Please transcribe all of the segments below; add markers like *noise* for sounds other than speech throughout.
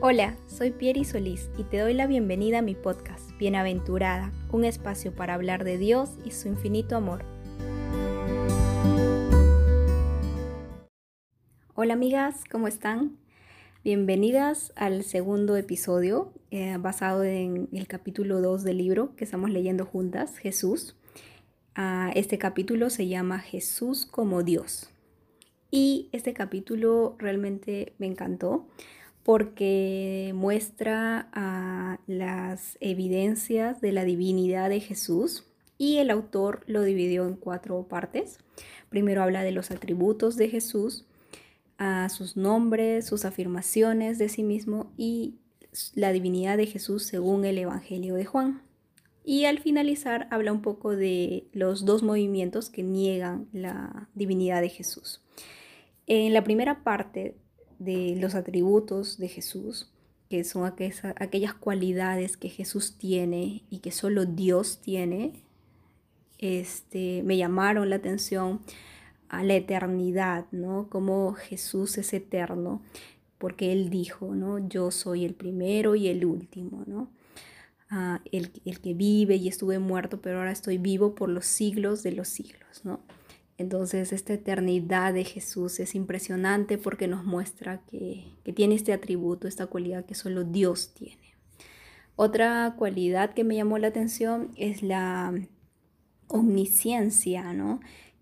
Hola, soy Pieri Solís y te doy la bienvenida a mi podcast, Bienaventurada, un espacio para hablar de Dios y su infinito amor. Hola amigas, ¿cómo están? Bienvenidas al segundo episodio eh, basado en el capítulo 2 del libro que estamos leyendo juntas, Jesús. Ah, este capítulo se llama Jesús como Dios. Y este capítulo realmente me encantó porque muestra las evidencias de la divinidad de Jesús y el autor lo dividió en cuatro partes. Primero habla de los atributos de Jesús, sus nombres, sus afirmaciones de sí mismo y la divinidad de Jesús según el Evangelio de Juan. Y al finalizar habla un poco de los dos movimientos que niegan la divinidad de Jesús. En la primera parte de los atributos de Jesús, que son aquellas, cualidades que Jesús tiene y que solo Dios tiene, este, me llamaron la atención a la eternidad, ¿no? Como Jesús es eterno, porque Él dijo, ¿no? Yo soy el primero y el último, ¿no? Ah, el, el, que vive y estuve muerto, pero ahora estoy vivo por los siglos de los siglos, ¿no? Entonces esta eternidad de Jesús es impresionante porque nos muestra que, tiene este atributo, esta cualidad que solo Dios tiene. Otra cualidad que me llamó la atención es la omnisciencia, ¿no?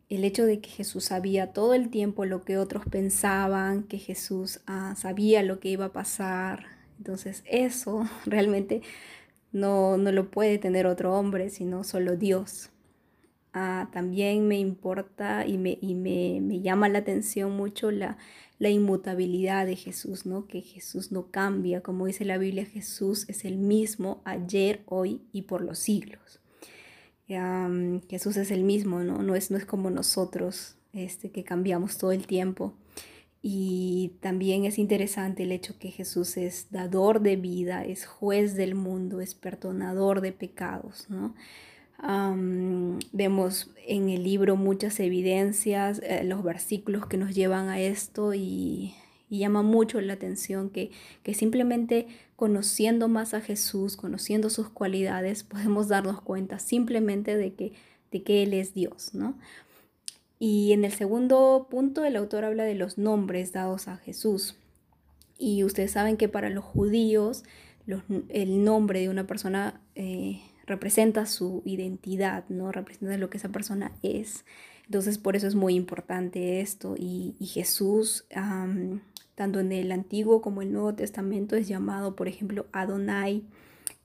El hecho de que Jesús sabía todo el tiempo lo que otros pensaban, que Jesús ah, sabía lo que iba a pasar. Entonces eso *laughs* realmente no, no lo puede tener otro hombre, sino solo Dios. Ah, también me importa y, me, y me, me, llama la atención mucho la, la inmutabilidad de Jesús, ¿no? Que Jesús no cambia, como dice la Biblia, Jesús es el mismo ayer, hoy y por los siglos. Jesús es el mismo, ¿no? No es, no es como nosotros, este, que cambiamos todo el tiempo. Y también es interesante el hecho que Jesús es dador de vida, es juez del mundo, es perdonador de pecados, ¿no? Vemos en el libro muchas evidencias, eh, los versículos que nos llevan a esto y, llama mucho la atención que, que, simplemente conociendo más a Jesús, conociendo sus cualidades, *laughs* podemos darnos cuenta simplemente de que, de que Él es Dios, ¿no? Y en el segundo punto el autor habla de los nombres dados a Jesús. Y ustedes saben que para los judíos el nombre de una persona eh, representa su identidad, ¿no? Representa lo que esa persona es. Entonces, por eso es muy importante esto. Y, Jesús, tanto en el Antiguo como el Nuevo Testamento, es llamado, por ejemplo, Adonai,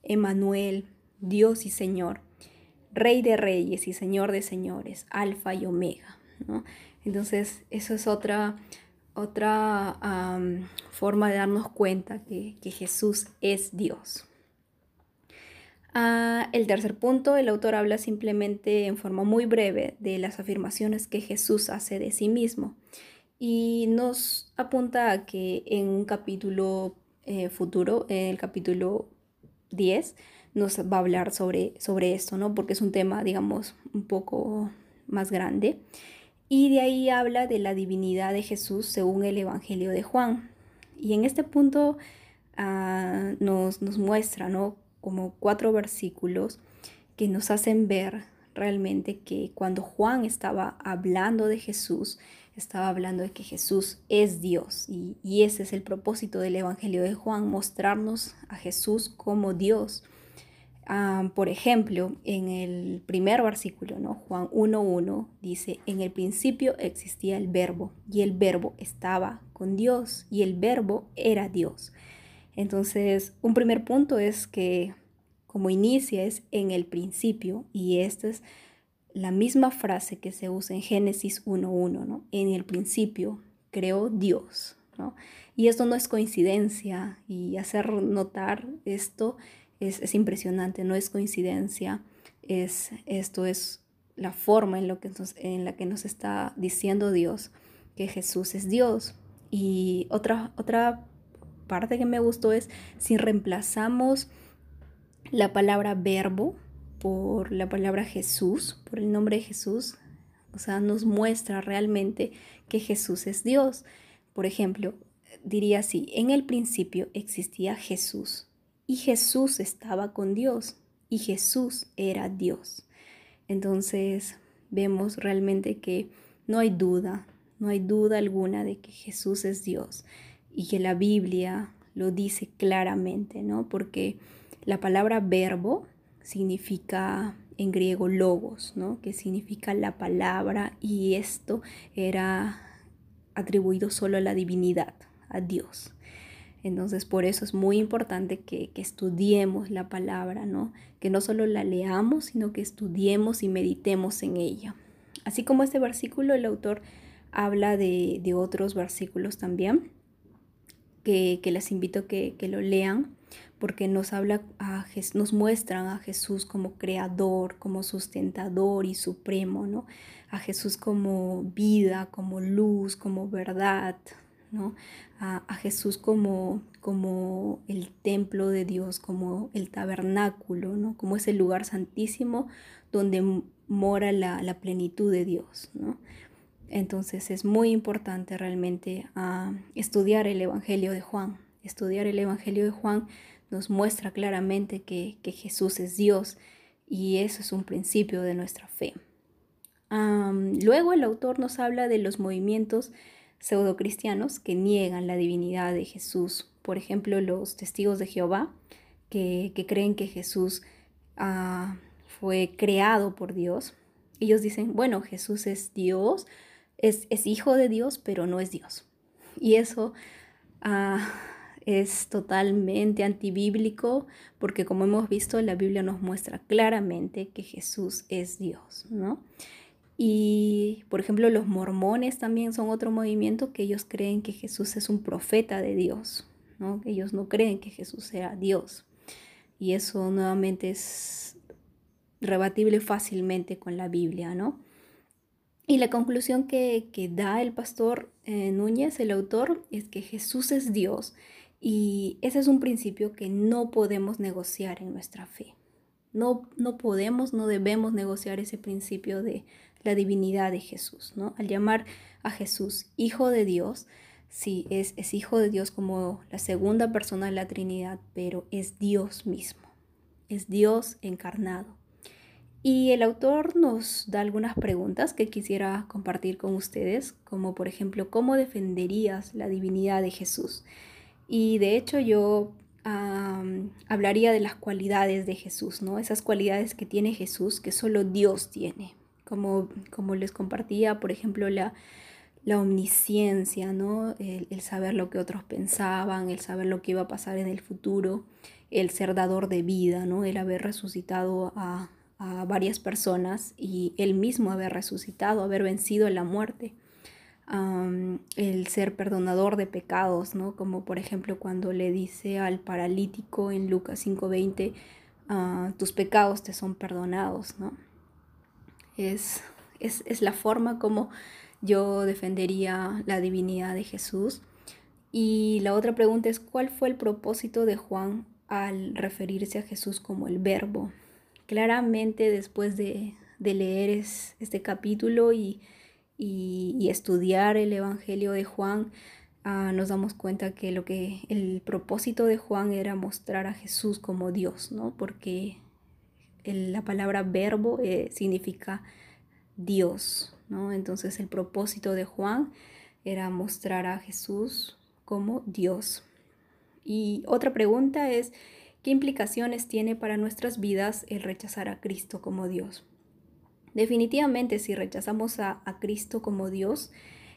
Emanuel, Dios y Señor, Rey de Reyes y Señor de Señores, Alfa y Omega, ¿no? Entonces, eso es otra, otra forma de darnos cuenta que Jesús es Dios. Ah, el tercer punto, el autor habla simplemente en forma muy breve de las afirmaciones que Jesús hace de sí mismo y nos apunta a que en un capítulo eh, futuro, en el capítulo 10, nos va a hablar sobre, sobre esto, ¿no? Porque es un tema, digamos, un poco más grande. Y de ahí habla de la divinidad de Jesús según el Evangelio de Juan. Y en este punto ah, nos, nos muestra, ¿no? Como cuatro versículos que nos hacen ver realmente que cuando Juan estaba hablando de Jesús, estaba hablando de que Jesús es Dios y, ese es el propósito del Evangelio de Juan, mostrarnos a Jesús como Dios. Ah, por ejemplo, en el primer versículo, ¿no? Juan 1.1 dice, en el principio existía el verbo y el verbo estaba con Dios y el verbo era Dios. Entonces, un primer punto es que como inicia es en el principio y esta es la misma frase que se usa en Génesis 1.1, ¿no? En el principio creó Dios, ¿no? Y esto no es coincidencia y hacer notar esto es, impresionante, no es coincidencia, es, esto es la forma en, lo que en la que nos está diciendo Dios que Jesús es Dios. Y otra, otra parte que me gustó es si reemplazamos la palabra verbo por la palabra Jesús, por el nombre de Jesús, o sea, nos muestra realmente que Jesús es Dios. Por ejemplo, diría así, en el principio existía Jesús y Jesús estaba con Dios y Jesús era Dios. Entonces vemos realmente que no hay duda, no hay duda alguna de que Jesús es Dios y que la Biblia lo dice claramente, ¿no? Porque la palabra verbo significa en griego logos, ¿no? Que significa la palabra y esto era atribuido solo a la divinidad, a Dios. Entonces, por eso es muy importante que, estudiemos la palabra, ¿no? Que no solo la leamos, sino que estudiemos y meditemos en ella. Así como este versículo, el autor habla de, otros versículos también, que, les invito a que, que, lo lean, porque nos, habla a, nos muestran a Jesús como creador, como sustentador y supremo, ¿no? A Jesús como vida, como luz, como verdad, a, Jesús como, como el templo de Dios, como el tabernáculo, ¿no? Como ese lugar santísimo donde mora la, plenitud de Dios, Entonces es muy importante realmente ah, estudiar el Evangelio de Juan. Estudiar el Evangelio de Juan nos muestra claramente que, Jesús es Dios y eso es un principio de nuestra fe. luego el autor nos habla de los movimientos pseudocristianos que niegan la divinidad de Jesús. Por ejemplo, los testigos de Jehová, que, creen que Jesús ah, fue creado por Dios. Ellos dicen, bueno, Jesús es Dios, es, hijo de Dios, pero no es Dios. Y eso ah, es totalmente antibíblico porque como hemos visto, la Biblia nos muestra claramente que Jesús es Dios, ¿no? Y, por ejemplo, los mormones también son otro movimiento que ellos creen que Jesús es un profeta de Dios, ¿no? Ellos no creen que Jesús sea Dios. Y eso nuevamente es rebatible fácilmente con la Biblia, ¿no? Y la conclusión que, da el pastor eh, Núñez, el autor, es que Jesús es Dios y ese es un principio que no podemos negociar en nuestra fe. No, no podemos, no debemos negociar ese principio de la divinidad de Jesús, ¿no? Al llamar a Jesús Hijo de Dios, sí, es, es Hijo de Dios como la segunda persona de la Trinidad, pero es Dios mismo, es Dios encarnado. Y el autor nos da algunas preguntas que quisiera compartir con ustedes, como por ejemplo, ¿cómo defenderías la divinidad de Jesús? Y de hecho yo hablaría de las cualidades de Jesús, ¿no? Esas cualidades que tiene Jesús que solo Dios tiene como, les compartía, por ejemplo, la, omnisciencia, ¿no? El, saber lo que otros pensaban, el saber lo que iba a pasar en el futuro, el ser dador de vida, ¿no? el haber resucitado a, varias personas y él mismo haber resucitado, haber vencido la muerte. El ser perdonador de pecados, ¿no? como por ejemplo cuando le dice al paralítico en Lucas 5:20, ah, tus pecados te son perdonados. ¿no? es, es, la forma como yo defendería la divinidad de Jesús. Y la otra pregunta es, ¿cuál fue el propósito de Juan al referirse a Jesús como el verbo? Claramente después de, leer este capítulo y, estudiar el Evangelio de Juan, ah, nos damos cuenta que, lo que el propósito de Juan era mostrar a Jesús como Dios, ¿no? Porque la palabra verbo eh, significa Dios, ¿no? Entonces el propósito de Juan era mostrar a Jesús como Dios. Y otra pregunta es, ¿qué implicaciones tiene para nuestras vidas el rechazar a Cristo como Dios? Definitivamente si rechazamos a, Cristo como Dios,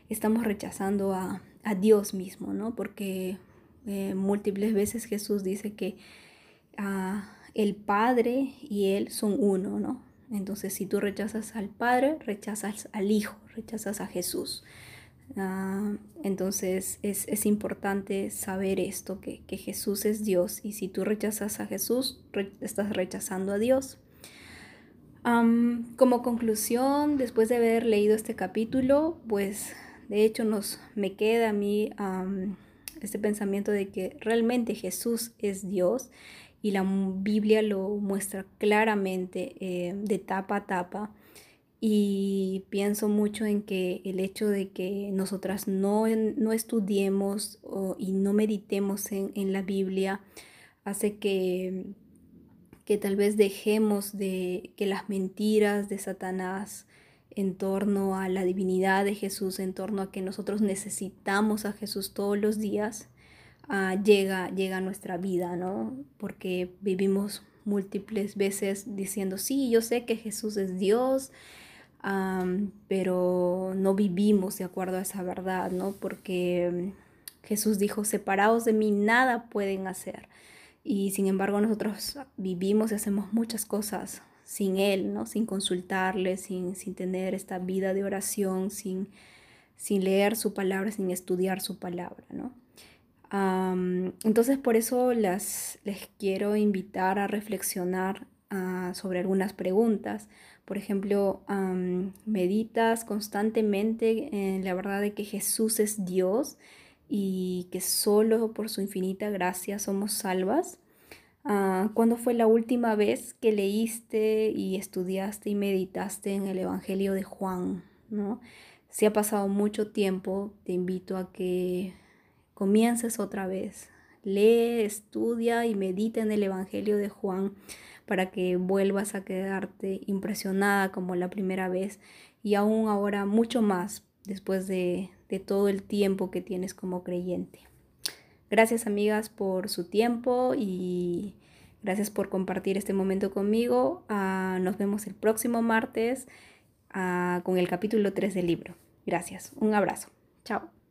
estamos rechazando a, Dios mismo, ¿no? Porque eh, múltiples veces Jesús dice que ah, el Padre y Él son uno, ¿no? Entonces, si tú rechazas al Padre, rechazas al Hijo, rechazas a Jesús. Ah, entonces, es, importante saber esto, que, Jesús es Dios y si tú rechazas a Jesús, estás rechazando a Dios. Como conclusión, después de haber leído este capítulo, pues de hecho nos, me queda a mí este pensamiento de que realmente Jesús es Dios y la Biblia lo muestra claramente eh, de tapa a tapa. Y pienso mucho en que el hecho de que nosotras no, no estudiemos y no meditemos en, en la Biblia hace que, que tal vez dejemos de que las mentiras de Satanás en torno a la divinidad de Jesús, en torno a que nosotros necesitamos a Jesús todos los días, uh, llega, llega a nuestra vida, ¿no? Porque vivimos múltiples veces diciendo, sí, yo sé que Jesús es Dios, pero no vivimos de acuerdo a esa verdad, ¿no? Porque Jesús dijo, separados de mí nada pueden hacer. Y sin embargo nosotros vivimos y hacemos muchas cosas sin Él, ¿no? Sin consultarle, sin, sin tener esta vida de oración, sin, sin leer su palabra, sin estudiar su palabra, ¿no? entonces por eso las, les quiero invitar a reflexionar ah, sobre algunas preguntas. Por ejemplo, meditas constantemente en la verdad de que Jesús es Dios y que solo por su infinita gracia somos salvas. Ah, ¿Cuándo fue la última vez que leíste y estudiaste y meditaste en el Evangelio de Juan? ¿no? Si ha pasado mucho tiempo, te invito a que comiences otra vez. Lee, estudia y medita en el Evangelio de Juan para que vuelvas a quedarte impresionada como la primera vez y aún ahora mucho más después de, de todo el tiempo que tienes como creyente. Gracias amigas por su tiempo y gracias por compartir este momento conmigo. Ah, nos vemos el próximo martes ah, con el capítulo 3 del libro. Gracias. Un abrazo. Chao.